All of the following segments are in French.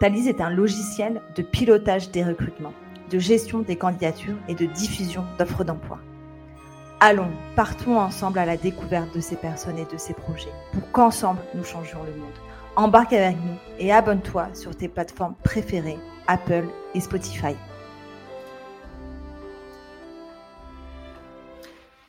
Thalys est un logiciel de pilotage des recrutements, de gestion des candidatures et de diffusion d'offres d'emploi. Allons, partons ensemble à la découverte de ces personnes et de ces projets pour qu'ensemble nous changions le monde. Embarque avec nous et abonne-toi sur tes plateformes préférées, Apple et Spotify.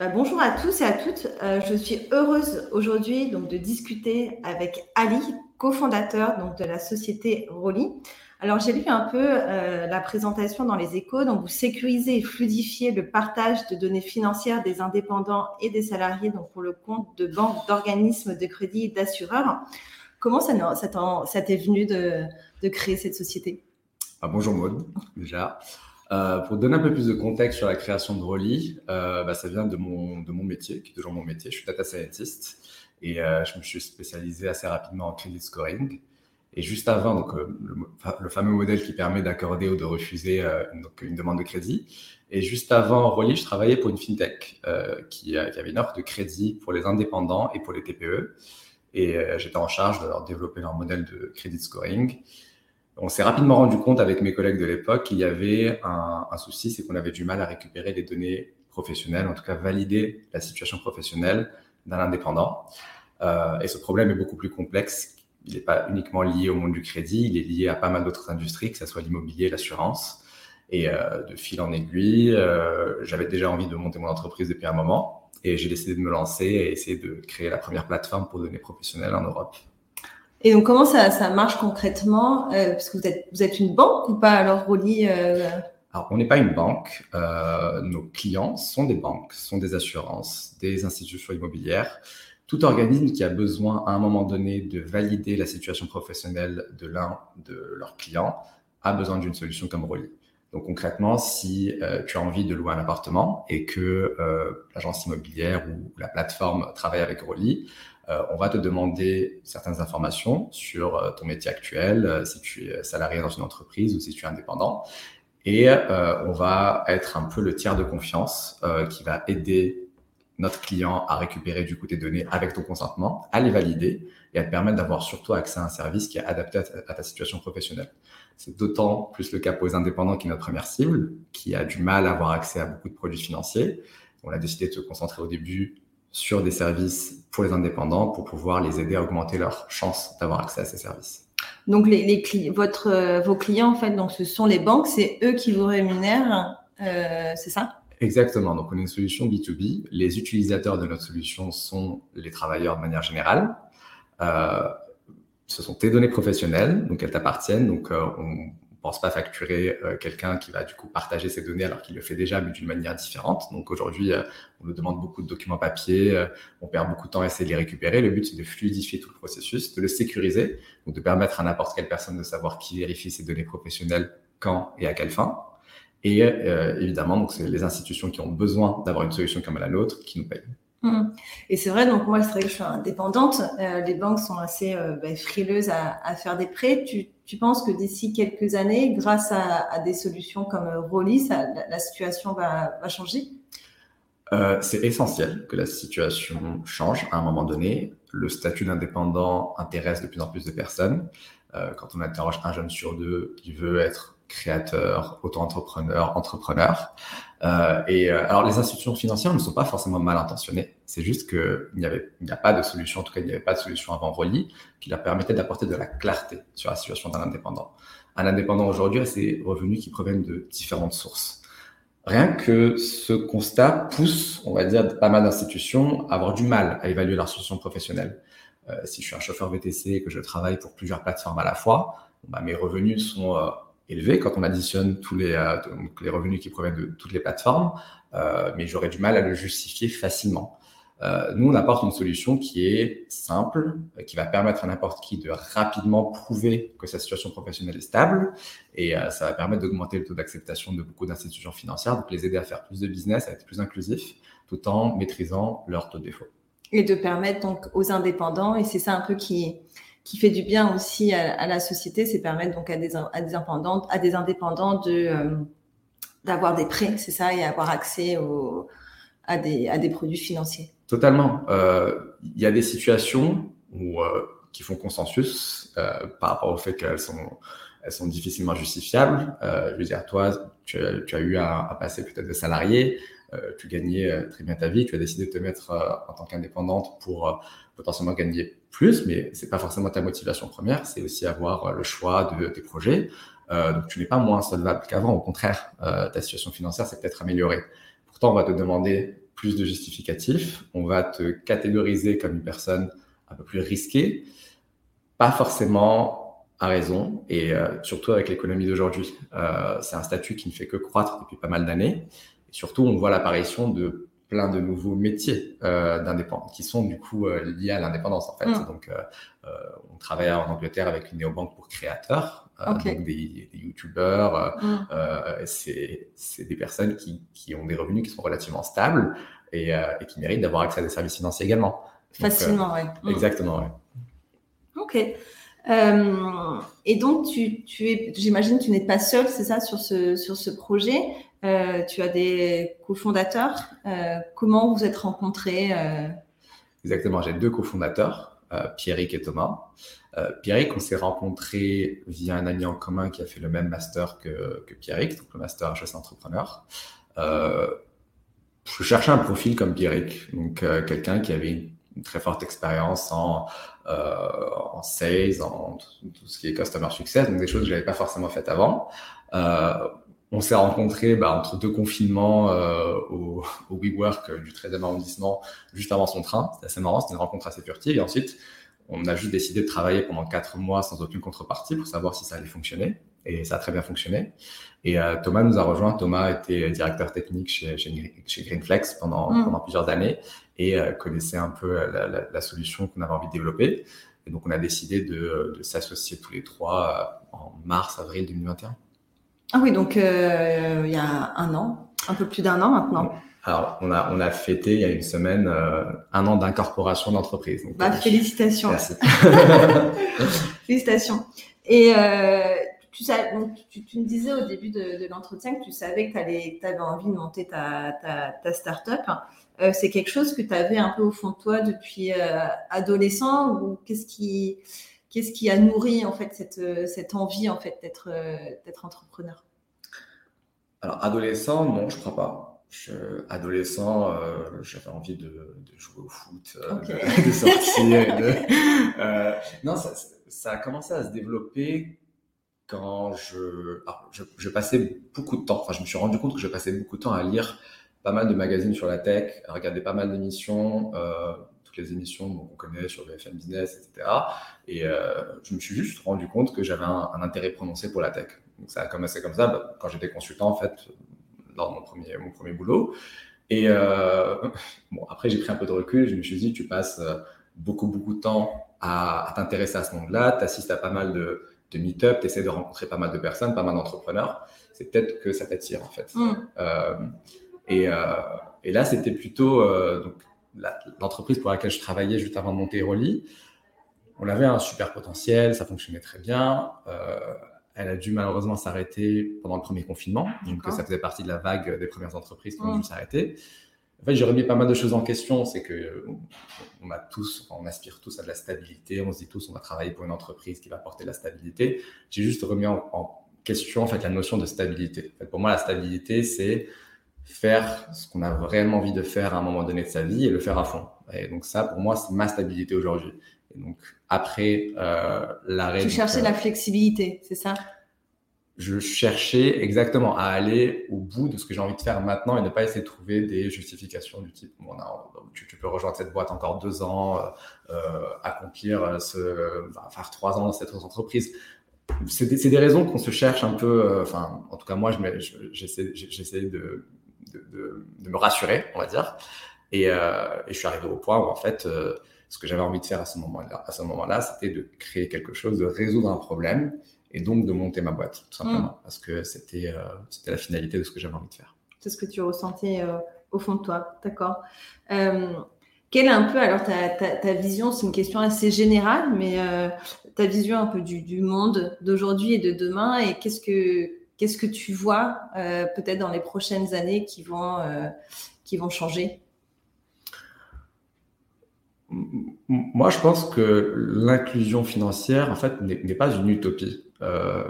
Bonjour à tous et à toutes. Euh, je suis heureuse aujourd'hui donc de discuter avec Ali, cofondateur donc, de la société Rolly. Alors, j'ai lu un peu euh, la présentation dans les échos. Donc, vous sécurisez et fluidifiez le partage de données financières des indépendants et des salariés donc pour le compte de banques, d'organismes de crédit et d'assureurs. Comment ça, ça t'est venu de, de, créer cette société? Ah, Bonjour Maud, déjà. Euh, pour donner un peu plus de contexte sur la création de Rolly, euh, bah, ça vient de mon, métier, qui est toujours mon métier. Je suis data scientist. Et euh, je me suis spécialisé assez rapidement en credit scoring. Et juste avant, donc, euh, le, fameux modèle qui permet d'accorder ou de refuser une demande de crédit. Et juste avant Rolly, je travaillais pour une fintech qui, qui, avait une offre de crédit pour les indépendants et pour les TPE. Et j'étais en charge de leur développer leur modèle de credit scoring. On s'est rapidement rendu compte avec mes collègues de l'époque qu'il y avait un, un souci, c'est qu'on avait du mal à récupérer des données professionnelles, en tout cas valider la situation professionnelle d'un indépendant. Euh, et ce problème est beaucoup plus complexe. Il n'est pas uniquement lié au monde du crédit, il est lié à pas mal d'autres industries, que ce soit l'immobilier, l'assurance. Et euh, de fil en aiguille, euh, j'avais déjà envie de monter mon entreprise depuis un moment et j'ai décidé de me lancer et essayer de créer la première plateforme pour données professionnelles en Europe. Et donc, comment ça, marche concrètement Parce que vous êtes, vous êtes une banque ou pas Alors, Rolly alors, on n'est pas une banque. Euh, nos clients sont des banques, sont des assurances, des institutions immobilières. Tout organisme qui a besoin à un moment donné de valider la situation professionnelle de l'un de leurs clients a besoin d'une solution comme Rolly. Donc concrètement, si euh, tu as envie de louer un appartement et que euh, l'agence immobilière ou la plateforme travaille avec Rolly, euh, on va te demander certaines informations sur euh, ton métier actuel, euh, si tu es salarié dans une entreprise ou si tu es indépendant. Et on va être un peu le tiers de confiance qui va aider notre client à récupérer du coup tes données avec ton consentement, à les valider et à te permettre d'avoir surtout accès à un service qui est adapté à ta, situation professionnelle. C'est d'autant plus le cas pour les indépendants qui est notre première cible, qui a du mal à avoir accès à beaucoup de produits financiers. On a décidé de se concentrer au début sur des services pour les indépendants pour pouvoir les aider à augmenter leurs chances d'avoir accès à ces services. Donc, les, les votre, euh, vos clients, en fait, donc, ce sont les banques, c'est eux qui vous rémunèrent, euh, c'est ça? Exactement. Donc, on est une solution B2B. Les utilisateurs de notre solution sont les travailleurs de manière générale. Euh, ce sont tes données professionnelles, donc elles t'appartiennent. Donc, on pense pas facturer euh, quelqu'un qui va du coup partager ses données alors qu'il le fait déjà, mais d'une manière différente. Donc aujourd'hui, euh, on nous demande beaucoup de documents papier, euh, on perd beaucoup de temps à essayer de les récupérer. Le but, c'est de fluidifier tout le processus, de le sécuriser, donc de permettre à n'importe quelle personne de savoir qui vérifie ses données professionnelles, quand et à quelle fin. Et évidemment, donc c'est les institutions qui ont besoin d'avoir une solution comme la nôtre qui nous payent. Mmh. Et c'est vrai, donc moi, c'est vrai que je suis indépendante. Euh, les banques sont assez euh, bah, frileuses à, à, faire des prêts. Tu, tu penses que d'ici quelques années, grâce à, à, des solutions comme euh, Rolly, ça, la, la, situation va, va changer? Euh, C'est essentiel que la situation change à un moment donné. Le statut d'indépendant intéresse de plus en plus de personnes. Euh, quand on interroge un jeune sur deux qui veut être créateur, auto-entrepreneur, entrepreneur. Euh, et euh, alors, les institutions financières ne sont pas forcément mal intentionnées. C'est juste qu'il n'y avait, il n'y a pas de solution, en tout cas, il n'y avait pas de solution avant Rolly qui leur permettait d'apporter de la clarté sur la situation d'un indépendant. Un indépendant aujourd'hui a ses revenus qui proviennent de différentes sources. Rien que ce constat pousse, on va dire, pas mal d'institutions à avoir du mal à évaluer leur situation professionnelle. Euh, si je suis un chauffeur VTC et que je travaille pour plusieurs plateformes à la fois, bah, mes revenus sont euh, élevé quand on additionne tous les, euh, les revenus qui proviennent de toutes les plateformes, euh, mais j'aurais du mal à le justifier facilement. Euh, nous, on apporte une solution qui est simple, qui va permettre à n'importe qui de rapidement prouver que sa situation professionnelle est stable, et ça va permettre d'augmenter le taux d'acceptation de beaucoup d'institutions financières, donc les aider à faire plus de business, à être plus inclusifs, tout en maîtrisant leur taux de défaut. Et de permettre donc aux indépendants, et c'est ça un peu qui qui fait du bien aussi à, la société, c'est permettre donc à des, à indépendants, à des indépendants de euh, d'avoir des prêts, c'est ça, et avoir accès à, des, produits financiers. Totalement. Euh, il y a des situations où, euh, qui font consensus par rapport au fait qu'elles sont elles sont difficilement justifiables. je veux dire, toi, tu, tu as eu à, à passer peut-être de salarié, tu gagnais très bien ta vie, tu as décidé de te mettre en tant qu'indépendante pour potentiellement gagner plus, mais c'est pas forcément ta motivation première, c'est aussi avoir euh, le choix de tes projets. Euh, donc tu n'es pas moins solvable qu'avant, au contraire, euh, ta situation financière s'est peut-être améliorée. Pourtant, on va te demander plus de justificatifs, on va te catégoriser comme une personne un peu plus risquée, pas forcément à raison, et surtout avec l'économie d'aujourd'hui. C'est un statut qui ne fait que croître depuis pas mal d'années. Et surtout, on voit l'apparition de plein de nouveaux métiers euh, d'indépendants qui sont du coup euh, liés à l'indépendance en fait. Mm. Donc, euh, on travaille en Angleterre avec une néobanque pour créateurs, euh, donc des, des youtubeurs. Mm. c'est des personnes qui, qui, ont des revenus qui sont relativement stables et, et qui méritent d'avoir accès à des services financiers également. Facilement, oui. Mm. Exactement, oui. Ok. et donc, tu, tu es, j'imagine, tu n'es pas seul, c'est ça, sur ce, sur ce projet. Euh, tu as des cofondateurs. Euh, comment vous êtes rencontrés euh? Exactement, j'ai deux cofondateurs, Pierrick et Thomas. Pierrick, on s'est rencontrés via un ami en commun qui a fait le même master que, que Pierrick, donc le master HEC entrepreneur. je cherchais un profil comme Pierrick, donc quelqu'un qui avait une très forte expérience en, sales, en tout, ce qui est customer success, donc des choses que je n'avais pas forcément faites avant. On s'est rencontrés bah, entre deux confinements euh, au, au WeWork du 13e arrondissement juste avant son train. C'était assez marrant, c'était une rencontre assez furtive. Et ensuite, on a juste décidé de travailler pendant quatre mois sans aucune contrepartie pour savoir si ça allait fonctionner. Et ça a très bien fonctionné. Et euh, Thomas nous a rejoint. Thomas était directeur technique chez, chez, chez Greenflex pendant, mm. pendant plusieurs années et euh, connaissait un peu la, la, la solution qu'on avait envie de développer. Et donc, on a décidé de, de s'associer tous les trois euh, en mars-avril 2021. Ah oui, donc euh, il y a un an, un peu plus d'un an maintenant. Alors, on a, on a fêté il y a une semaine euh, un an d'incorporation d'entreprise. Bah, euh, félicitations. Merci. félicitations. Et tu, donc, tu, tu, me disais au début de, de l'entretien que tu savais que tu avais envie de monter ta, ta, ta start-up. C'est quelque chose que tu avais un peu au fond de toi depuis adolescent ou qu'est-ce qui Qu'est-ce qui a nourri en fait cette, euh, cette envie en fait d'être euh, d'être entrepreneur? Alors adolescent, non, je crois pas. Je, adolescent, euh, j'avais envie de, de, jouer au foot, okay. de, de, sortir. de, euh, non, ça, ça, a commencé à se développer quand je, alors, je, je, passais beaucoup de temps. Enfin, je me suis rendu compte que je passais beaucoup de temps à lire pas mal de magazines sur la tech, à regarder pas mal d'émissions. Les émissions qu'on connaît sur BFM Business, etc. Et euh, je me suis juste rendu compte que j'avais un, un, intérêt prononcé pour la tech. Donc ça a commencé comme ça bah, quand j'étais consultant, en fait, lors de mon premier, mon premier boulot. Et euh, bon, après, j'ai pris un peu de recul. Je me suis dit, tu passes euh, beaucoup, beaucoup de temps à, à t'intéresser à ce monde-là. Tu assistes à pas mal de, de meet-up, tu essaies de rencontrer pas mal de personnes, pas mal d'entrepreneurs. C'est peut-être que ça t'attire, en fait. Mm. Euh, et, euh, et, là, c'était plutôt donc, l'entreprise pour laquelle je travaillais juste avant de monter Rolly, on avait un super potentiel, ça fonctionnait très bien. Euh, elle a dû malheureusement s'arrêter pendant le premier confinement, donc ça faisait partie de la vague des premières entreprises qui ont dû mmh. s'arrêter. En fait, j'ai remis pas mal de choses en question. C'est que on a tous, on aspire tous à de la stabilité. On se dit tous, on va travailler pour une entreprise qui va apporter de la stabilité. J'ai juste remis en, en, question en fait la notion de stabilité. En fait, pour moi, la stabilité, c'est faire ce qu'on a réellement envie de faire à un moment donné de sa vie et le faire à fond. Et donc ça, pour moi, c'est ma stabilité aujourd'hui. Et donc après euh, l'arrêt. Tu cherchais euh, la flexibilité, c'est ça? Je cherchais exactement à aller au bout de ce que j'ai envie de faire maintenant et ne pas essayer de trouver des justifications du type bon, tu, tu, peux rejoindre cette boîte encore deux ans, euh, euh accomplir ce, enfin, faire trois ans dans cette entreprise c'est des, des, raisons qu'on se cherche un peu. Enfin, en tout cas, moi, j'essaie de, de, de, de, me rassurer, on va dire. Et, et, je suis arrivé au point où, en fait, ce que j'avais envie de faire à ce moment-là, à ce moment-là, c'était de créer quelque chose, de résoudre un problème et donc de monter ma boîte, tout simplement, mm. parce que c'était euh, c'était la finalité de ce que j'avais envie de faire. C'est ce que tu ressentais euh, au fond de toi, d'accord. Euh, quelle est un peu, alors ta, ta, vision, c'est une question assez générale, mais ta vision un peu du, du monde d'aujourd'hui et de demain, et qu'est-ce que qu'est-ce que tu vois peut-être dans les prochaines années qui vont qui vont changer? Moi, je pense que l'inclusion financière, en fait, n'est pas une utopie. Euh,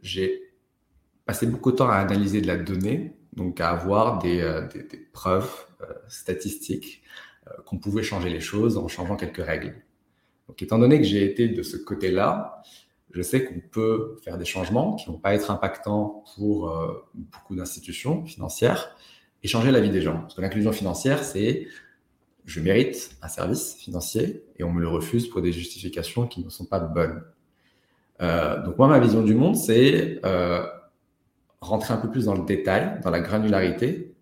j'ai passé beaucoup de temps à analyser de la donnée, donc à avoir des, euh, preuves euh, statistiques qu'on pouvait changer les choses en changeant quelques règles. Donc, étant donné que j'ai été de ce côté-là, je sais qu'on peut faire des changements qui vont pas être impactants pour beaucoup d'institutions financières et changer la vie des gens. Parce que l'inclusion financière, c'est je mérite un service financier et on me le refuse pour des justifications qui ne sont pas bonnes. Euh, donc moi, ma vision du monde, c'est euh, rentrer un peu plus dans le détail, dans la granularité,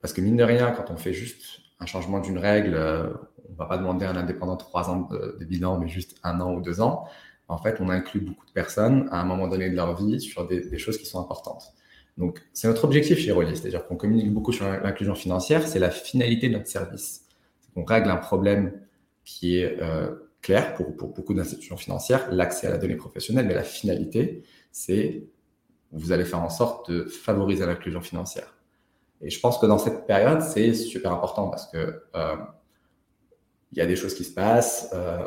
parce que mine de rien, quand on fait juste un changement d'une règle, euh, on va pas demander à un indépendant trois ans de, bilan, mais juste un an ou deux ans. En fait, on inclut beaucoup de personnes à un moment donné de leur vie sur des, choses qui sont importantes. Donc, c'est notre objectif chez Rolly, c'est-à-dire qu'on communique beaucoup sur l'inclusion financière, c'est la finalité de notre service on règle un problème qui est euh, clair pour, beaucoup d'institutions financières, l'accès à la donnée professionnelle, mais la finalité, c'est vous allez faire en sorte de favoriser l'inclusion financière. Et je pense que dans cette période, c'est super important parce que euh, il y a des choses qui se passent, euh,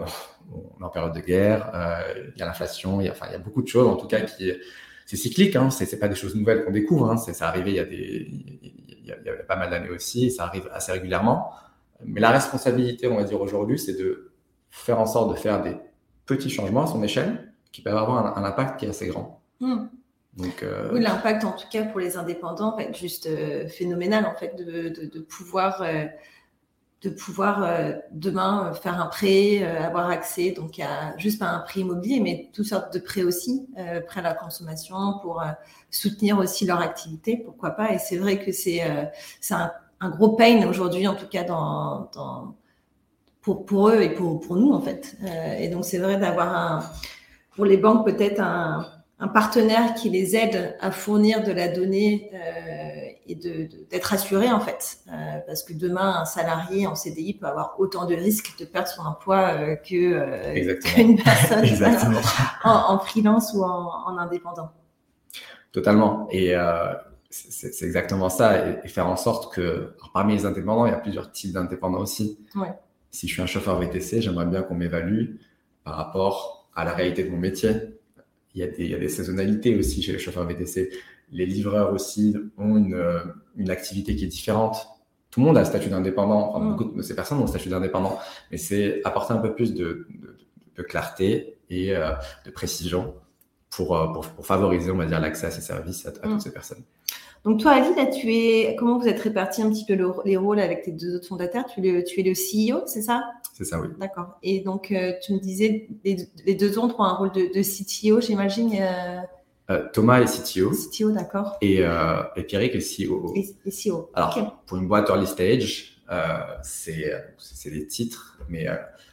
on est en période de guerre, il y a l'inflation, il y a, enfin, il y a beaucoup de choses en tout cas qui c'est cyclique, hein, c'est pas des choses nouvelles qu'on découvre, hein, c'est arrivé il y a des il y a, il y a pas mal d'années aussi, ça arrive assez régulièrement. Mais la responsabilité, on va dire aujourd'hui, c'est de faire en sorte de faire des petits changements à son échelle qui peuvent avoir un, impact qui est assez grand. Hmm. Donc, euh... Oui, l'impact en tout cas pour les indépendants va être juste euh, phénoménal en fait de, de, de pouvoir, euh, de pouvoir euh, demain faire un prêt, avoir accès donc à juste pas un prêt immobilier mais toutes sortes de prêts aussi, prêts à la consommation pour soutenir aussi leur activité, pourquoi pas. Et c'est vrai que c'est c'est un un gros pain aujourd'hui, en tout cas dans, pour, pour eux et pour, pour nous en fait. Euh, et donc c'est vrai d'avoir un, pour les banques peut-être un, un, partenaire qui les aide à fournir de la donnée euh, et d'être assuré en fait. Euh, parce que demain, un salarié en CDI peut avoir autant de risques de perdre son emploi que qu'une personne en, en, freelance ou en, en indépendant. Totalement. Et c'est exactement ça, et, faire en sorte que, parmi les indépendants, il y a plusieurs types d'indépendants aussi. Si je suis un chauffeur VTC, j'aimerais bien qu'on m'évalue par rapport à la réalité de mon métier. Il y, a des, il y, a des, saisonnalités aussi chez les chauffeurs VTC. Les livreurs aussi ont une, une activité qui est différente. Tout le monde a le statut d'indépendant, enfin, mm. beaucoup de ces personnes ont le statut d'indépendant, mais c'est apporter un peu plus de, de, de clarté et euh, de précision pour, euh, pour, pour, favoriser, on va dire, l'accès à ces services à, à toutes mm. ces personnes. Donc toi, Ali, là, tu es, comment vous êtes répartis un petit peu les rôles avec tes deux autres fondateurs? Tu, es le, tu es le CEO, c'est ça? C'est ça, oui. D'accord. Et donc, euh, tu me disais, les, deux autres ont un rôle de, de CTO, j'imagine euh... Euh, Thomas est CTO. CTO, d'accord. Et, euh, et Pierrick est CEO. Et, CEO. Alors, pour une boîte early stage, euh, c'est des titres, mais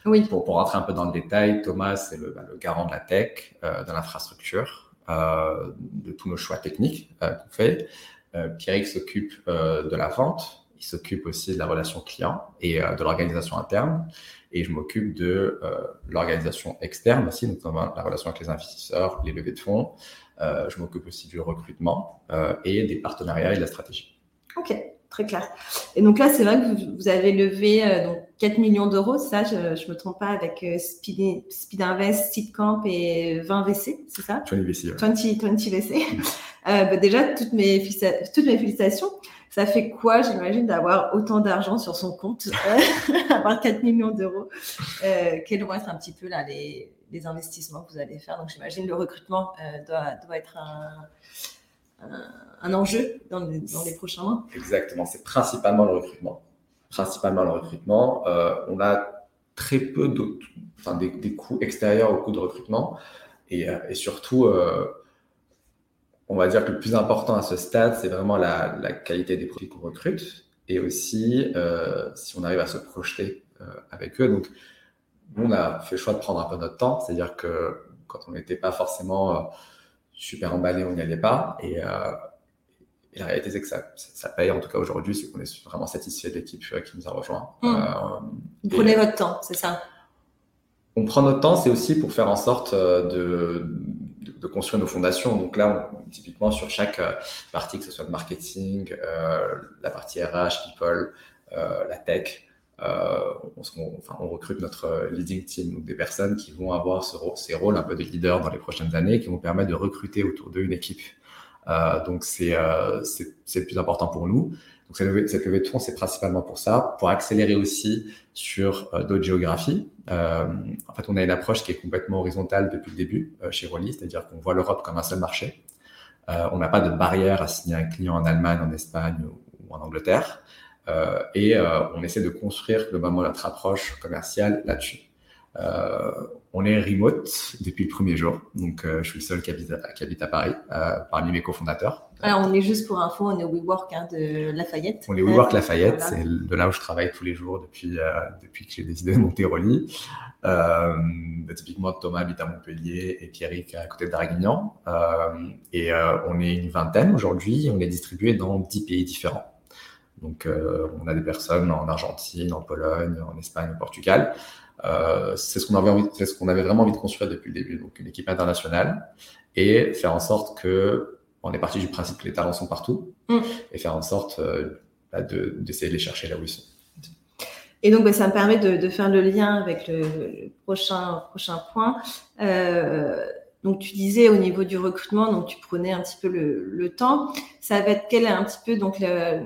oui. pour, pour rentrer un peu dans le détail, Thomas, c'est le, bah, le, garant de la tech, de l'infrastructure, de tous nos choix techniques qu'on fait. Euh, Pierrick s'occupe euh, de la vente, il s'occupe aussi de la relation client et euh, de l'organisation interne. Et je m'occupe de l'organisation externe aussi, notamment la relation avec les investisseurs, les levées de fonds. Je m'occupe aussi du recrutement et des partenariats et de la stratégie. Ok, très clair. Et donc là, c'est vrai que vous, avez levé donc 4 millions d'euros, ça, je ne me trompe pas, avec Speed, Speed Invest, Seedcamp et 20 VC, c'est ça? 20 VC. 20, 20 VC. Euh, bah déjà, toutes mes, toutes mes félicitations. Ça fait quoi, j'imagine, d'avoir autant d'argent sur son compte, euh, avoir 4 millions d'euros? Euh, Quels vont être un petit peu là, les, les investissements que vous allez faire Donc, j'imagine le recrutement euh, doit, doit, être un, un, enjeu dans, dans les prochains mois. Exactement, c'est principalement le recrutement. Principalement le recrutement. Euh, on a très peu d'autres, enfin, des, des, coûts extérieurs au coût de recrutement. Et, et surtout, on va dire que le plus important à ce stade, c'est vraiment la, qualité des produits qu'on recrute et aussi si on arrive à se projeter avec eux. Donc, nous, on a fait le choix de prendre un peu notre temps, c'est-à-dire que quand on n'était pas forcément super emballé, on n'y allait pas. Et, la réalité, c'est que ça, ça, paye, en tout cas aujourd'hui, c'est qu'on est vraiment satisfait de l'équipe qui nous a rejoint. Mmh. Vous prenez votre temps, c'est ça? On prend notre temps, c'est aussi pour faire en sorte de, de construire nos fondations. Donc là, typiquement sur chaque euh, partie, que ce soit le marketing, euh, la partie RH, people, euh, la tech, on, enfin, on, recrute notre leading team, donc des personnes qui vont avoir ce, ces rôles un peu de leader dans les prochaines années, qui vont permettre de recruter autour d'eux une équipe. donc c'est le plus important pour nous. Donc cette levée, de fonds, c'est principalement pour ça, pour accélérer aussi sur euh, d'autres géographies. Euh, en fait, on a une approche qui est complètement horizontale depuis le début euh, chez Rolly, c'est-à-dire qu'on voit l'Europe comme un seul marché. Euh, on n'a pas de barrière à signer un client en Allemagne, en Espagne ou, en Angleterre. Et on essaie de construire globalement notre approche commerciale là-dessus. Euh, on est remote depuis le premier jour, donc euh, je suis le seul qui habite, qui habite à Paris euh, parmi mes cofondateurs. Alors on est juste pour info, on est au WeWork hein, de Lafayette. On est au WeWork Lafayette, c'est de là où je travaille tous les jours depuis, depuis que j'ai décidé de monter Rolly. Bah, typiquement Thomas habite à Montpellier et Pierrick à côté de Draguignan. et on est une vingtaine aujourd'hui, on est distribué dans 10 pays différents. Donc on a des personnes en Argentine, en Pologne, en Espagne, au Portugal. Euh, c'est ce qu'on avait envie, c'est ce qu'on avait vraiment envie de construire depuis le début. Donc une équipe internationale et faire en sorte que on est parti du principe que les talents sont partout mm. et faire en sorte euh, bah, d'essayer de, les chercher là où ils sont. Et donc, bah, ça me permet de, de, faire le lien avec le, prochain, prochain point. Euh, donc, tu disais au niveau du recrutement, donc tu prenais un petit peu le, le temps. Ça va être quel un petit peu donc le,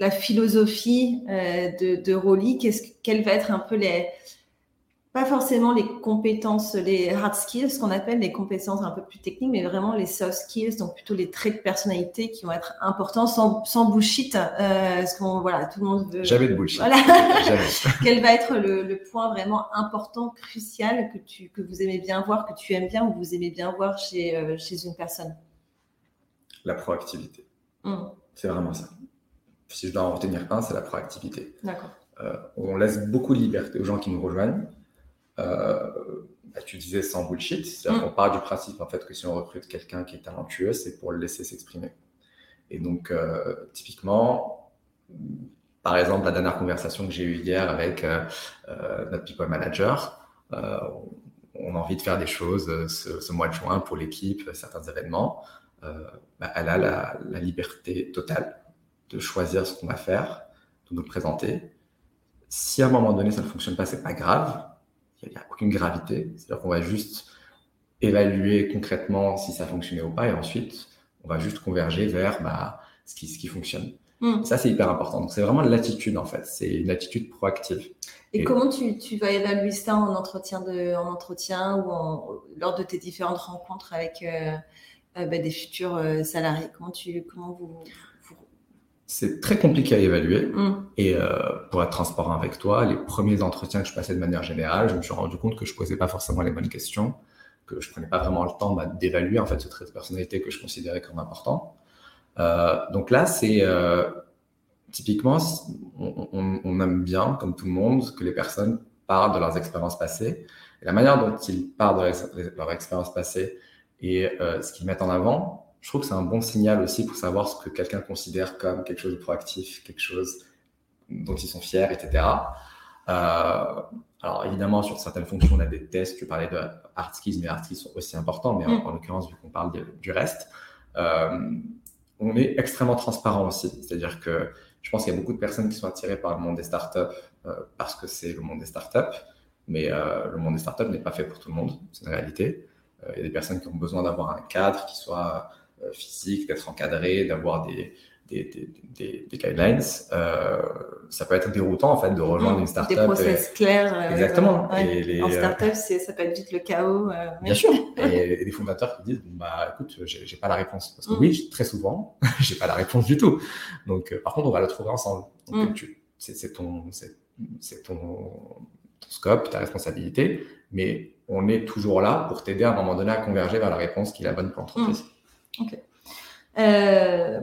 la philosophie euh, de, de Rolly Qu'est-ce, Quelles va être un peu les, pas forcément les compétences, les hard skills, ce qu'on appelle les compétences un peu plus techniques, mais vraiment les soft skills, donc plutôt les traits de personnalité qui vont être importants sans, sans bullshit. Euh, parce qu'on, voilà, tout le monde veut. Jamais de bullshit. Voilà. Quel va être le, le, point vraiment important, crucial que tu, que vous aimez bien voir, que tu aimes bien ou vous aimez bien voir chez, euh, chez une personne? La proactivité. Hum. C'est vraiment ça. Si je dois en retenir un, c'est la proactivité. D'accord. Euh, on laisse beaucoup de liberté aux gens qui nous rejoignent. Euh, bah, tu disais sans bullshit, c'est-à-dire mm. qu'on part du principe en fait que si on recrute quelqu'un qui est talentueux, c'est pour le laisser s'exprimer. Et donc, euh, typiquement, par exemple, la dernière conversation que j'ai eue hier avec notre people manager, on a envie de faire des choses ce, mois de juin pour l'équipe, certains événements. Bah, elle a la, la, liberté totale de choisir ce qu'on va faire, de nous présenter. Si à un moment donné ça ne fonctionne pas, c'est pas grave il n'y a aucune gravité. C'est-à-dire qu'on va juste évaluer concrètement si ça fonctionnait ou pas, et ensuite, on va juste converger vers bah, ce, qui, ce qui fonctionne. Hmm. Ça, c'est hyper important. Donc, c'est vraiment l'attitude, en fait. C'est une attitude proactive. Et, comment tu, tu, vas évaluer ça en entretien, de, en entretien ou en, lors de tes différentes rencontres avec euh, euh, bah, des futurs euh, salariés? Comment, tu, comment vous, c'est très compliqué à évaluer. Mm. Et euh, pour être transparent avec toi, les premiers entretiens que je passais de manière générale, je me suis rendu compte que je posais pas forcément les bonnes questions, que je prenais pas vraiment le temps bah, d'évaluer en fait ce trait de personnalité que je considérais comme important. Euh, donc là, c'est euh, typiquement, on, on, aime bien, comme tout le monde, que les personnes parlent de leurs expériences passées. Et la manière dont ils parlent de leur expérience passée et ce qu'ils mettent en avant, je trouve que c'est un bon signal aussi pour savoir ce que quelqu'un considère comme quelque chose de proactif, quelque chose dont ils sont fiers, etc. Euh, alors évidemment, sur certaines fonctions, on a des tests. Tu parlais de hard skills, mais hard skills sont aussi importants. Mais en, mm. l'occurrence, vu qu'on parle du reste, euh, on est extrêmement transparent aussi. C'est-à-dire que je pense qu'il y a beaucoup de personnes qui sont attirées par le monde des startups euh, parce que c'est le monde des startups. Mais le monde des startups n'est pas fait pour tout le monde. C'est une réalité. Il y a des personnes qui ont besoin d'avoir un cadre qui soit physique, d'être encadré, d'avoir des, des, des, des, guidelines. Euh, ça peut être déroutant en fait de rejoindre une startup. Des process clairs. Euh, Exactement. et les, en startup, ça peut être vite le chaos. Bien sûr. et, des fondateurs qui disent bah écoute, j'ai pas la réponse. Parce que mm. oui, très souvent, j'ai pas la réponse du tout. Donc par contre, on va la trouver ensemble. Mm. C'est ton, c'est ton, ton scope, ta responsabilité, mais on est toujours là pour t'aider à un moment donné à converger vers la réponse qui est la bonne pour l'entreprise. Ok. Euh,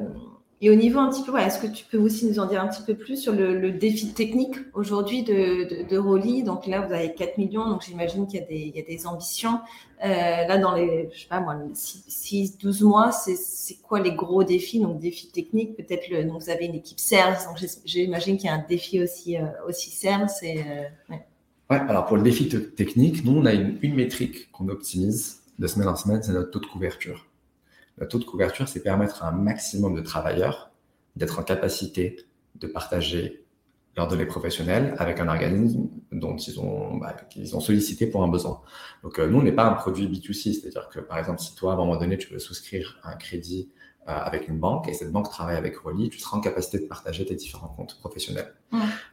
Et au niveau un petit peu, est-ce que tu peux aussi nous en dire un petit peu plus sur le, défi technique aujourd'hui de, de, Rolly Donc là, vous avez 4 millions, donc j'imagine qu'il y, a des ambitions. Euh, là, dans les, je sais pas moi, 6, 12 mois, c'est quoi les gros défis? Donc, défis techniques, peut-être, vous avez une équipe sales, donc j'imagine qu'il y a un défi aussi, euh, aussi. Et, euh, ouais. alors pour le défi technique, nous, on a une, une métrique qu'on optimise de semaine en semaine, c'est notre taux de couverture. Le taux de couverture, c'est permettre à un maximum de travailleurs d'être en capacité de partager leurs données professionnelles avec un organisme dont ils ont, bah, ont sollicité pour un besoin. Donc, euh, nous, on n'est pas un produit B2C, c'est-à-dire que, par exemple, si toi, à un moment donné, tu veux souscrire un crédit euh, avec une banque et cette banque travaille avec Rolly, tu seras en capacité de partager tes différents comptes professionnels.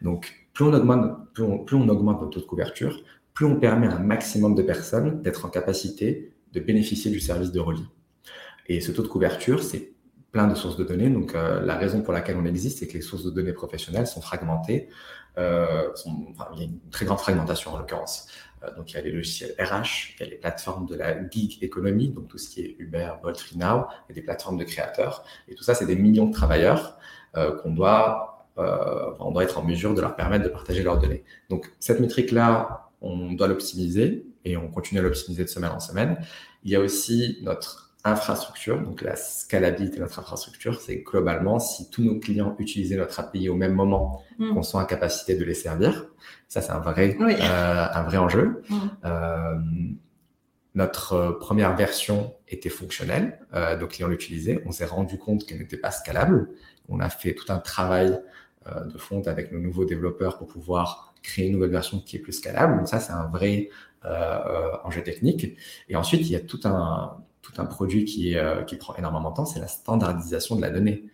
Donc, plus on, augmente, plus, on, plus on augmente notre taux de couverture, plus on permet à un maximum de personnes d'être en capacité de bénéficier du service de Rolly. Et ce taux de couverture, c'est plein de sources de données. Donc, euh, la raison pour laquelle on existe, c'est que les sources de données professionnelles sont fragmentées. Euh, il y a une très grande fragmentation en l'occurrence. Euh, donc, il y a les logiciels RH, il y a les plateformes de la gig economy, donc tout ce qui est Uber, Bolt, Now, et des plateformes de créateurs. Et tout ça, c'est des millions de travailleurs qu'on doit, on doit être en mesure de leur permettre de partager leurs données. Donc, cette métrique-là, on doit l'optimiser et on continue à l'optimiser de semaine en semaine. Il y a aussi notre infrastructure, donc la scalabilité de notre infrastructure, c'est globalement si tous nos clients utilisaient notre API au même moment, mm. qu'on soit en capacité de les servir. Ça, c'est un vrai, euh, un vrai enjeu. Mm. Euh, notre première version était fonctionnelle, euh, nos clients l'utilisaient. On s'est rendu compte qu'elle n'était pas scalable. On a fait tout un travail euh, de fond avec nos nouveaux développeurs pour pouvoir créer une nouvelle version qui est plus scalable. Donc ça, c'est un vrai euh, enjeu technique. Et ensuite, il y a tout un tout un produit qui, euh, qui prend énormément de temps, c'est la standardisation de la donnée.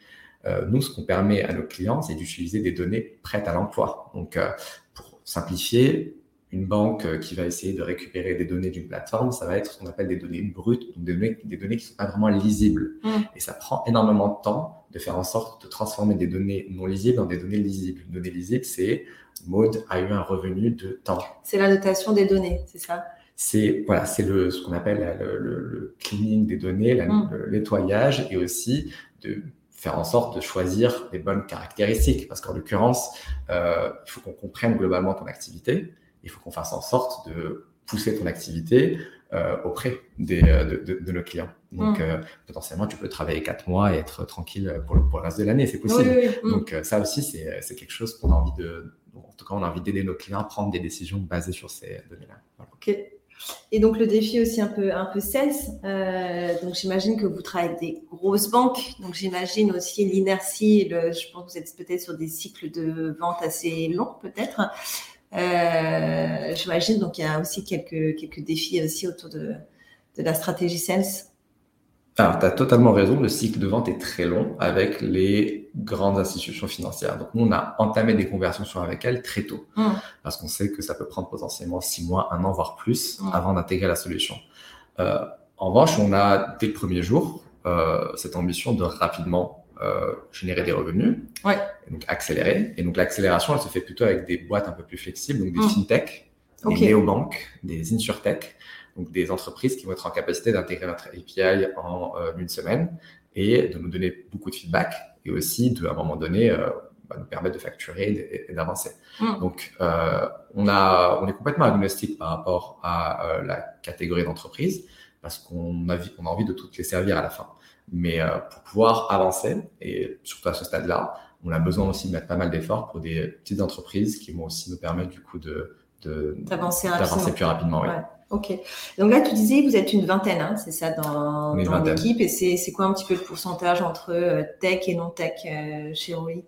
Euh, nous, ce qu'on permet à nos clients, c'est d'utiliser des données prêtes à l'emploi. Donc, euh, pour simplifier, une banque qui va essayer de récupérer des données d'une plateforme, ça va être ce qu'on appelle des données brutes, donc des données, des données qui ne sont pas vraiment lisibles. Mmh. Et ça prend énormément de temps de faire en sorte de transformer des données non lisibles en des données lisibles. Une donnée lisible, c'est mode a eu un revenu de temps. C'est la notation des données, c'est ça? C'est voilà, c'est le ce qu'on appelle le, le, cleaning des données, mm. le nettoyage et aussi de faire en sorte de choisir les bonnes caractéristiques. Parce qu'en l'occurrence, euh, il faut qu'on comprenne globalement ton activité. Il faut qu'on fasse en sorte de pousser ton activité euh, auprès des, euh, de, de, de, nos clients. Donc, mm. euh, potentiellement, tu peux travailler quatre mois et être tranquille pour le, pour le reste de l'année. C'est possible. Mm. Donc, euh, ça aussi, c'est quelque chose qu'on a envie de. En tout cas, on a envie d'aider nos clients à prendre des décisions basées sur ces données-là. Ok, et donc le défi aussi un peu un peu sales. Euh, donc j'imagine que vous travaillez avec des grosses banques. Donc j'imagine aussi l'inertie. je pense que vous êtes peut-être sur des cycles de vente assez longs peut-être. Euh, j'imagine donc il y a aussi quelques quelques défis aussi autour de de la stratégie sales. Alors, tu as totalement raison, le cycle de vente est très long avec les grandes institutions financières. Donc, nous, on a entamé des conversations avec elles très tôt mmh. parce qu'on sait que ça peut prendre potentiellement six mois, un an, voire plus mmh. avant d'intégrer la solution. Euh, en revanche, on a, dès le premier jour, euh, cette ambition de rapidement euh, générer des revenus, ouais. et donc accélérer. Et donc, l'accélération, elle se fait plutôt avec des boîtes un peu plus flexibles, donc des mmh. fintech, des néobanques, des insurtech donc des entreprises qui vont être en capacité d'intégrer notre API en euh, une semaine et de nous donner beaucoup de feedback et aussi de, à un moment donné, euh, bah, nous permettre de facturer et, d'avancer. Mm. Donc, euh, on, a, on est complètement agnostique par rapport à la catégorie d'entreprise parce qu'on a, on a envie de toutes les servir à la fin. Mais pour pouvoir avancer, et surtout à ce stade-là, on a besoin aussi de mettre pas mal d'efforts pour des petites entreprises qui vont aussi nous permettre du coup de d'avancer plus rapidement. Ok. Donc là, tu disais, vous êtes une vingtaine, hein, c'est ça, dans, dans l'équipe. Et c'est quoi un petit peu le pourcentage entre euh, tech et non-tech euh, chez Rui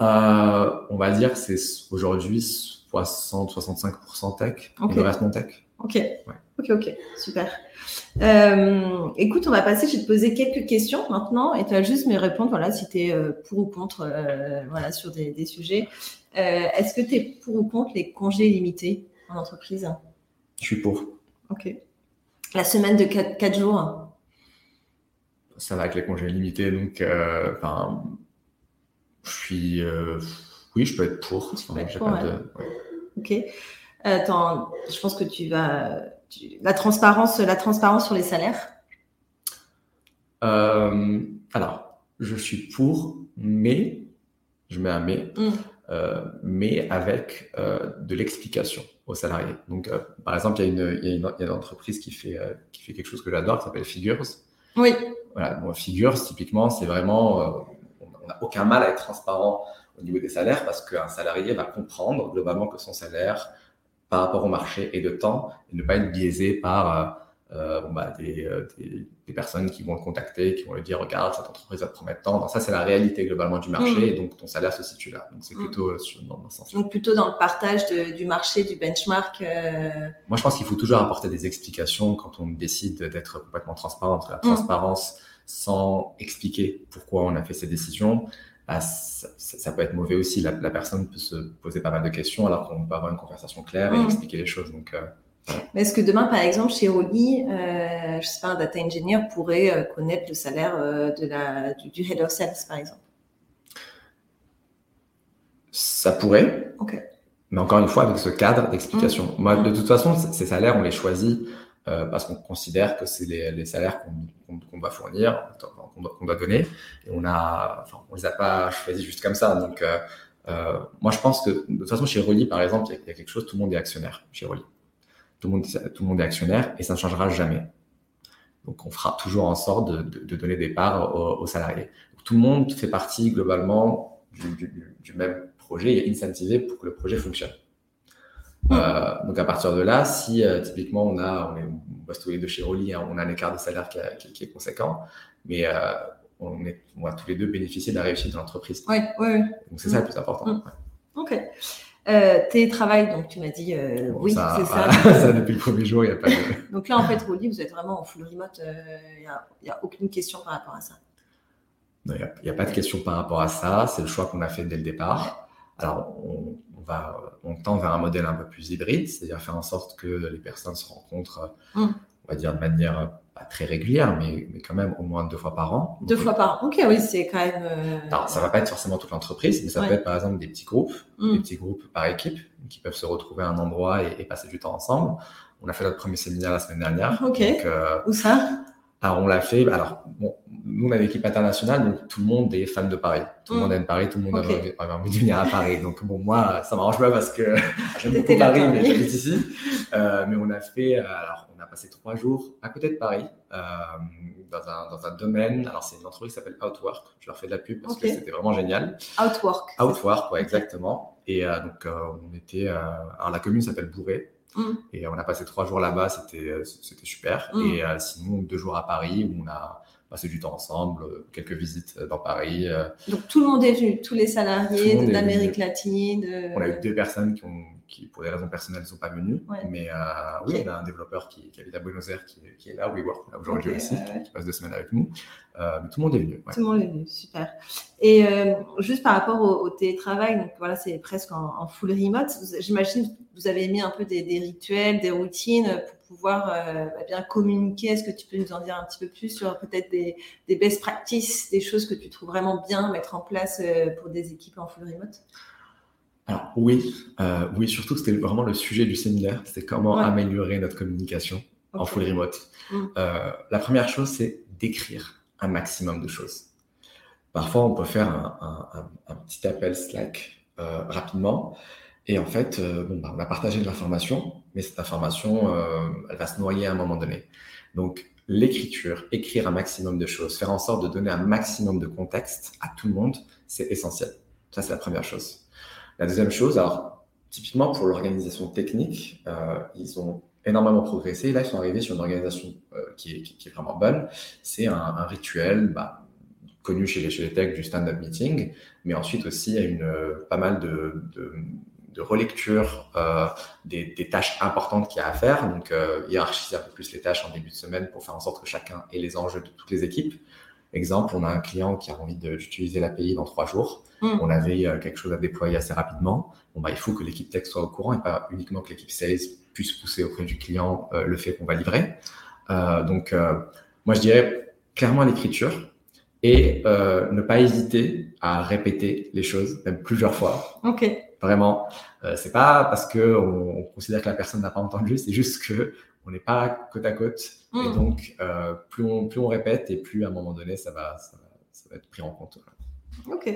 euh, On va dire que c'est aujourd'hui 60-65% tech et le reste non-tech. Ok. Ok, ok. Super. écoute, on va passer. Je vais te poser quelques questions maintenant et tu vas juste me répondre voilà, si tu es pour ou contre voilà, sur des, des sujets. Est-ce que tu es pour ou contre les congés limités en entreprise? Je suis pour. Ok. La semaine de 4, jours Ça va avec les congés limités, donc euh, je suis. Euh, oui, je peux être pour. Ok. Attends, je pense que tu vas. La, transparence, la transparence sur les salaires euh, Alors, je suis pour, mais, je mets un mais, Mm. euh, mais avec euh, de l'explication aux salariés. Donc, euh, par exemple, il y, a une, y y a entreprise qui fait, euh, qui fait quelque chose que j'adore, qui s'appelle Figures. Oui. Voilà, bon, Figures, typiquement, c'est vraiment, euh, on n'a aucun mal à être transparent au niveau des salaires parce qu'un salarié va comprendre globalement que son salaire par rapport au marché est de temps et ne pas être biaisé par euh, bon, bah, des, euh, des, des, personnes qui vont le contacter, qui vont lui dire regarde, cette entreprise va te promettre tant. Ça, c'est la réalité globalement du marché Mhm. et donc ton salaire se situe là. Donc, c'est plutôt euh, sur, dans, dans ce sens Donc plutôt dans le partage de- du marché, du benchmark. euh, Moi, je pense qu'il faut toujours apporter des explications quand on décide d'être complètement transparent. La Mm. transparence sans expliquer pourquoi on a fait ces décisions, bah, ça, peut être mauvais aussi. La, la personne peut se poser pas mal de questions alors qu'on peut avoir une conversation claire et Mm. expliquer les choses. Donc, est-ce que demain, par exemple, chez Rolly, euh, je sais pas, un data engineer pourrait euh, connaître le salaire euh, de la, du, du head of sales, par exemple? Ça pourrait, Ok. mais encore une fois, avec ce cadre d'explication. Moi, de Mm. toute façon, ces salaires, on les choisit euh, parce qu'on considère que c'est les, les salaires qu'on doit fournir, qu'on doit, donner. Et on a, enfin, on les a pas choisis juste comme ça. Donc, euh, euh, moi, je pense que de toute façon, chez Rolly, par exemple, il y, a- il y a quelque chose, tout le monde est actionnaire chez Rolly. Tout le monde, tout le monde est actionnaire et ça ne changera jamais. Donc, on fera toujours en sorte de, de- de donner des parts aux, aux salariés. Donc, tout le monde fait partie globalement du, du- du même projet et est incentivé pour que le projet fonctionne. Euh, donc à partir de là, si euh, typiquement on a, on, est, on bosse tous les deux chez Rolly, hein, on a un écart de salaire qui, a- qui- qui est conséquent, mais euh, on, est, on va tous les deux bénéficier de la réussite de l'entreprise. Oui, oui. Donc c'est ça le plus important. Mm. Ok. Euh, télétravail, donc tu m'as dit euh, Bon, oui, c'est ça. ça, depuis le premier jour, il n'y a pas de. Donc là, en fait, Rolly, vous êtes vraiment en full remote. Il n'y a, a aucune question par rapport à ça. Non, Il n'y a, pas de question par rapport à ça. C'est le choix qu'on a fait dès le départ. Alors, on, on va, on tend vers un modèle un peu plus hybride, c'est-à-dire faire en sorte que les personnes se rencontrent, Mm. on va dire de manière euh, pas très régulière, mais, mais quand même au moins deux fois par an. Deux Donc, fois par an. Ok, oui, c'est quand même. euh, Alors, ça va pas être forcément toute l'entreprise, mais ça Ouais. peut être par exemple des petits groupes, Mm. des petits groupes par équipe, qui peuvent se retrouver à un endroit et, et passer du temps ensemble. On a fait notre premier séminaire la semaine dernière. Ok. Donc, euh, Où ça? Alors, on l'a fait. Alors, bon, nous, on a une équipe internationale, donc tout le monde est fan de Paris. Tout le Mm. monde aime Paris, tout le monde a envie- de venir à Paris. Donc, bon, moi, ça m'arrange pas parce que j'aime beaucoup Paris, mais j'habite ici. Euh, mais on a fait, euh, alors, on a passé trois jours à côté de Paris, euh, dans, un, dans un domaine. Alors, c'est une entreprise qui s'appelle Outwork. Je leur fais de la pub parce que c'était vraiment génial. Outwork. Outwork, ouais, exactement. Et euh, donc, euh, on était. euh, alors, la commune s'appelle Bourré. Mm. Et on a passé trois jours là-bas, c'était euh, super. Mm. Et euh, sinon, deux jours à Paris où on a passé du temps ensemble, euh, quelques visites dans Paris. Donc tout le monde est venu, tous les salariés venu. latine. De... On a eu deux personnes qui, ont, qui pour des raisons personnelles, ne sont pas. Ouais. Mais euh, oui, on a un développeur qui, qui habite à Buenos Aires qui, est- qui est là, WeWork, là aujourd'hui aussi, ouais, qui passe deux semaines avec nous. Euh, mais tout le monde est venu. ouais. Tout le monde est venu, super. Et euh, juste par rapport au, au télétravail, donc voilà, c'est presque en, en full remote. J'imagine que vous avez mis un peu des, des rituels, des routines pour pouvoir euh, bah, bien communiquer. Est-ce que tu peux nous en dire un petit peu plus sur peut-être des, des best practices, des choses que tu trouves vraiment bien mettre en place pour des équipes en full remote? Alors oui, euh, oui, surtout que c'était vraiment le sujet du séminaire, c'était comment Ouais. améliorer notre communication en full remote. Mm. Euh, la première chose, c'est d'écrire un maximum de choses. Parfois, on peut faire un, un- un- un petit appel Slack euh, rapidement, et en fait, euh, bon, bah, on a partagé de l'information, mais cette information, euh, elle va se noyer à un moment donné. Donc, l'écriture, écrire un maximum de choses, faire en sorte de donner un maximum de contexte à tout le monde, c'est essentiel. Ça, c'est la première chose. La deuxième chose, alors, typiquement pour l'organisation technique, euh, ils ont énormément progressé. Là, ils sont arrivés sur une organisation euh, qui, est, qui- est vraiment bonne. C'est un, un rituel bah, connu chez les, chez les techs du stand-up meeting, mais ensuite aussi a une, euh, pas mal de, de, de relecture euh, des, des tâches importantes qu'il y a à faire. Donc, euh, hiérarchiser un peu plus les tâches en début de semaine pour faire en sorte que chacun ait les enjeux de toutes les équipes. Exemple, on a un client qui a envie d'utiliser l'API dans trois jours. Mm. On avait euh, quelque chose à déployer assez rapidement. Bon, bah, il faut que l'équipe tech soit au courant et pas uniquement que l'équipe sales puisse pousser auprès du client euh, le fait qu'on va livrer. Euh, donc, euh, moi, je dirais clairement l'écriture et ne pas hésiter à répéter les choses, même plusieurs fois. Ok. Vraiment, c'est pas parce que on, on considère que la personne n'a pas entendu, c'est juste que on n'est pas côte à côte. Et Mm. donc, euh, plus, on, plus on répète et plus à un moment donné, ça va, ça va, ça va être pris en compte. Ok,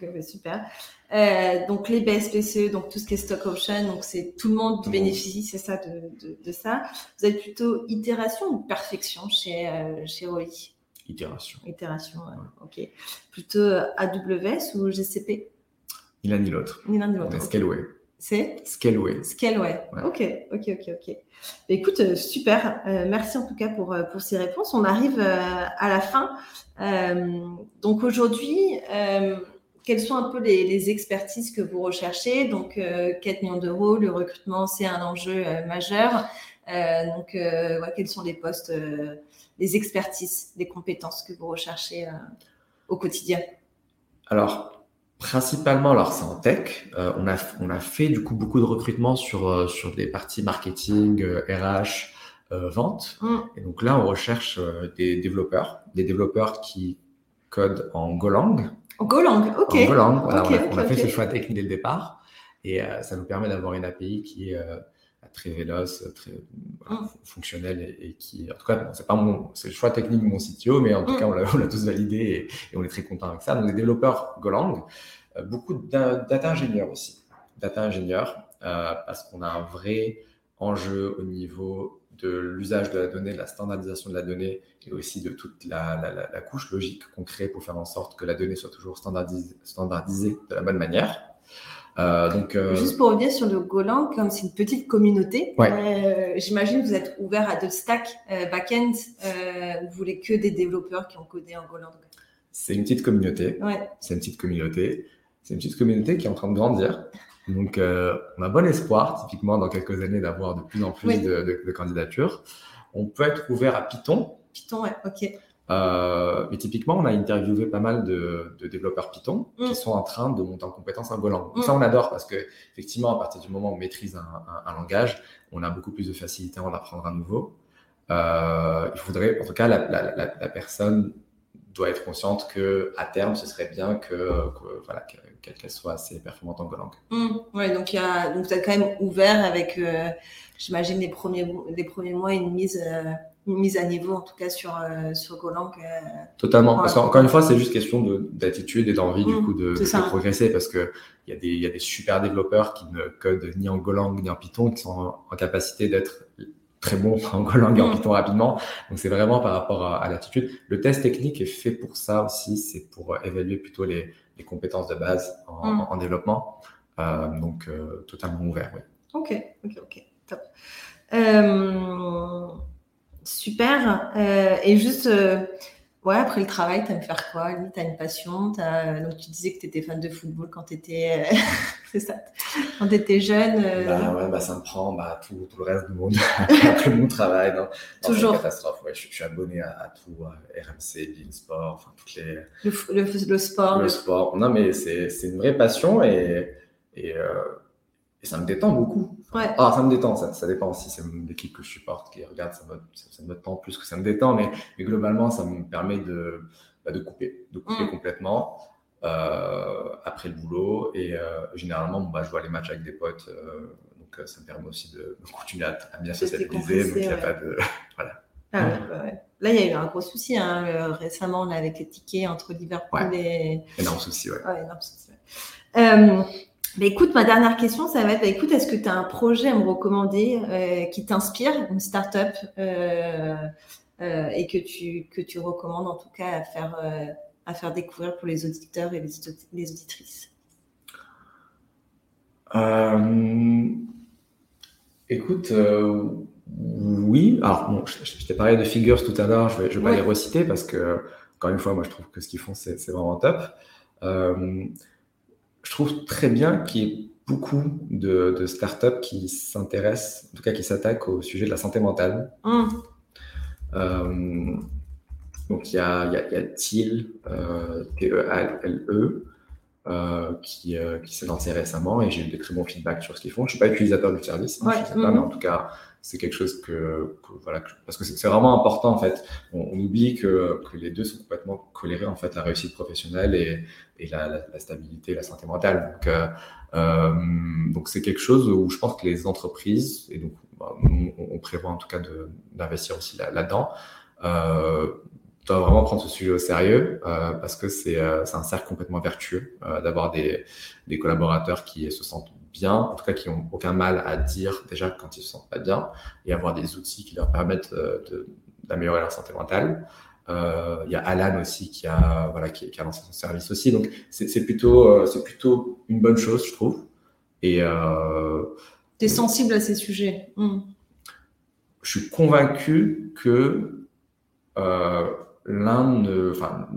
bah, super. Euh, donc les BSPCE, donc tout ce qui est stock option, donc c'est tout le monde bénéficie, c'est ça de, de, ça. Vous êtes plutôt itération ou perfection chez euh, chez Oli Itération. Itération, ok. Plutôt AWS ou GCP Ni l'un ni l'autre. Ni l'un ni l'autre. Scaleway. C'est Scaleway. Scaleway. Ok, ok, ok, ok. Bah, écoute, euh, super. merci en tout cas pour, pour ces réponses. On arrive à la fin. donc aujourd'hui, quelles sont un peu les, expertises que vous recherchez? Donc, 4 euh, millions d'euros, le recrutement, c'est un enjeu euh, majeur. Euh, donc, quels sont les postes, les expertises, les compétences que vous recherchez au quotidien? Alors, principalement, alors c'est en tech. on, a, on a fait du coup beaucoup de recrutement sur, sur des parties marketing, RH, vente. Mmh. Et donc là, on recherche des développeurs, des développeurs qui codent en Golang. En Golang, ok. En Golang, voilà, on a, fait ce choix technique dès le départ et euh, ça nous permet d'avoir une API qui est euh, très véloce, très mm. fonctionnelle et, qui, en tout cas, c'est pas mon, c'est le choix technique de mon CTO, mais en tout mm. cas, on l'a, tous validé et, on est très content avec ça. Donc, des développeurs Golang, euh, beaucoup de data ingénieurs aussi, data ingénieurs, parce qu'on a un vrai enjeu au niveau de l'usage de la donnée, de la standardisation de la donnée et aussi de toute la, couche logique qu'on crée pour faire en sorte que la donnée soit toujours standardisée, standardisée de la bonne manière. Euh, donc, euh, Juste pour revenir sur le Golang, comme c'est une petite communauté, euh, j'imagine que vous êtes ouvert à d'autres stacks back-end. vous voulez que des développeurs qui ont codé en Golang? C'est une petite communauté. C'est une petite communauté. C'est une petite communauté qui est en train de grandir. Donc, on a bon espoir, typiquement, dans quelques années, d'avoir de plus en plus de, candidatures. On peut être ouvert à Python. Python, ouais, ok. Euh, mais typiquement, on a interviewé pas mal de, développeurs Python qui mm. sont en train de monter en compétence en Golang. Mm. Ça, on adore parce que, effectivement, à partir du moment où on maîtrise un, langage, on a beaucoup plus de facilité à en apprendre un nouveau. Euh, il faudrait, en tout cas, la, la personne doit être consciente que à terme, ce serait bien que, voilà qu'elle soit assez performante en Golang. Mmh, ouais, donc il y a donc tu as quand même ouvert avec euh, j'imagine les premiers les premiers mois une mise euh, mise à niveau en tout cas sur euh, sur Golang. Totalement. Parce qu'encore une fois, c'est juste question d'attitude et d'envie du mmh, coup de, de progresser parce que il y a des y a des super développeurs qui ne codent ni en Golang ni en Python qui sont en capacité d'être très bon en Golang et en mm. Python rapidement. Donc c'est vraiment par rapport à, l'attitude. Le test technique est fait pour ça aussi, c'est pour euh, évaluer plutôt les, les compétences de base en, mm. en développement. Euh, donc euh, totalement ouvert, oui. Ok, ok, ok, top. Euh, super. et juste Ouais, après le travail, tu aimes faire quoi Tu as une passion as... Donc, tu disais que tu étais fan de football quand tu étais, ça, quand étais jeune. Euh. Bah, ouais, bah, ça me prend bah, tout, tout, le reste du monde après mon travail. Non, Toujours. C'est une catastrophe. Ouais, je, je, suis abonné à, à tout, RMC, Beansport, enfin, toutes les. Le, le, le sport. Le, sport. Non, mais c'est une vraie passion et. et euh, et ça me détend beaucoup. Ouais. Ah, ça me détend, ça, ça dépend aussi, c'est l'équipe que je supporte qui regarde, ça me, ça, me tend plus que ça me détend, mais, mais globalement, ça me permet de, bah, de couper, de couper mm. complètement euh, après le boulot. Et euh, généralement, bah, je vois les matchs avec des potes, euh, donc ça me permet aussi de, continuer à, bien socialiser, donc il n'y a pas de. voilà. Ah, ouais, Là, il y a eu un gros souci hein, euh, récemment là, avec les tickets entre Liverpool et. Énorme souci, ouais. ouais énorme souci. Euh, bah, écoute, ma dernière question, ça va être, bah, écoute, est-ce que tu as un projet à me recommander euh, qui t'inspire, une startup, euh, euh, et que tu, que tu recommandes en tout cas à faire, à faire découvrir pour les auditeurs et les, les auditrices? Écoute, oui. Alors, bon, je, t'ai parlé de Figures tout à l'heure, je ne vais, je vais pas les reciter parce que, encore une fois, moi, je trouve que ce qu'ils font, c'est vraiment top je trouve très bien qu'il y ait beaucoup de, de startups qui s'intéressent, en tout cas qui s'attaquent au sujet de la santé mentale. Mmh. Euh, donc il y a, y a, y a TIL, euh, T-E-L-E, euh, qui, euh, qui s'est lancé récemment et j'ai eu des très bons feedbacks sur ce qu'ils font. Je ne suis pas utilisateur du service, ouais. mais en tout cas, c'est quelque chose que, voilà, parce que c'est vraiment important en fait. On, oublie que, les deux sont complètement colérés en fait, la réussite professionnelle et, la, stabilité, la santé mentale. Donc, euh, euh donc c'est quelque chose où je pense que les entreprises et donc bah, on, prévoit en tout cas d'investir aussi là-dedans. Là dois vraiment prendre ce sujet au sérieux euh, parce que c'est euh, un cercle complètement vertueux euh, d'avoir des, collaborateurs qui se sentent bien, en tout cas qui n'ont aucun mal à dire déjà quand ils se sentent pas bien et avoir des outils qui leur permettent d'améliorer leur santé mentale. Il y a Alan aussi qui a, voilà, qui, qui a lancé son service aussi. Donc c'est plutôt, c'est plutôt une bonne chose, je trouve. Et tu es sensible à ces sujets. Hmm. Je suis convaincu que euh, l'un ne, enfin,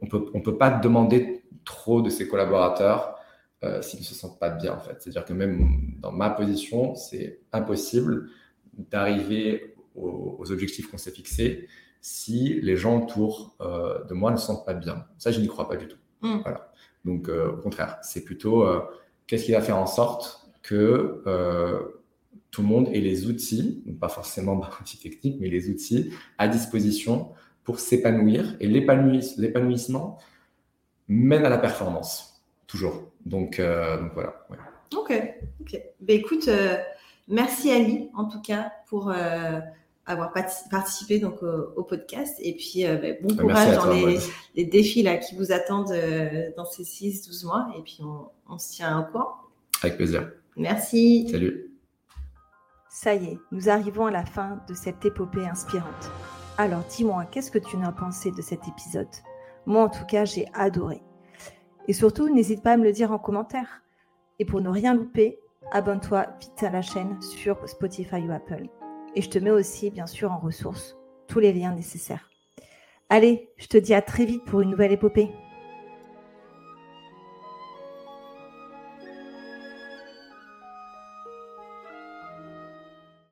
on peut, on peut pas demander trop de ses collaborateurs euh, s'ils ne se sentent pas bien en fait. C'est-à-dire que même dans ma position, c'est impossible d'arriver aux, objectifs qu'on s'est fixés si les gens autour euh, de moi ne se sentent pas bien. Ça, je n'y crois pas du tout. Hmm. Voilà. Donc, au contraire, c'est plutôt qu'est-ce qui va faire en sorte que tout le monde ait les outils, pas forcément outils techniques, mais les outils à disposition pour s'épanouir. Et l'épanouissement mène à la performance, toujours. Donc, euh, voilà. Ok, ok. Ben, écoute, euh, merci Ali, en tout cas, pour euh, avoir participé donc, au, podcast. Et puis, ben, bon courage dans les, défis là, qui vous attendent dans ces 6-12 mois. Et puis, on, on se tient au courant. Avec plaisir. Merci. Salut. Ça y est, nous arrivons à la fin de cette épopée inspirante. Alors dis-moi, qu'est-ce que tu en as pensé de cet épisode? Moi en tout cas, j'ai adoré. Et surtout, n'hésite pas à me le dire en commentaire. Et pour ne rien louper, abonne-toi vite à la chaîne sur Spotify ou Apple. Et je te mets aussi, bien sûr, en ressources tous les liens nécessaires. Allez, je te dis à très vite pour une nouvelle épopée.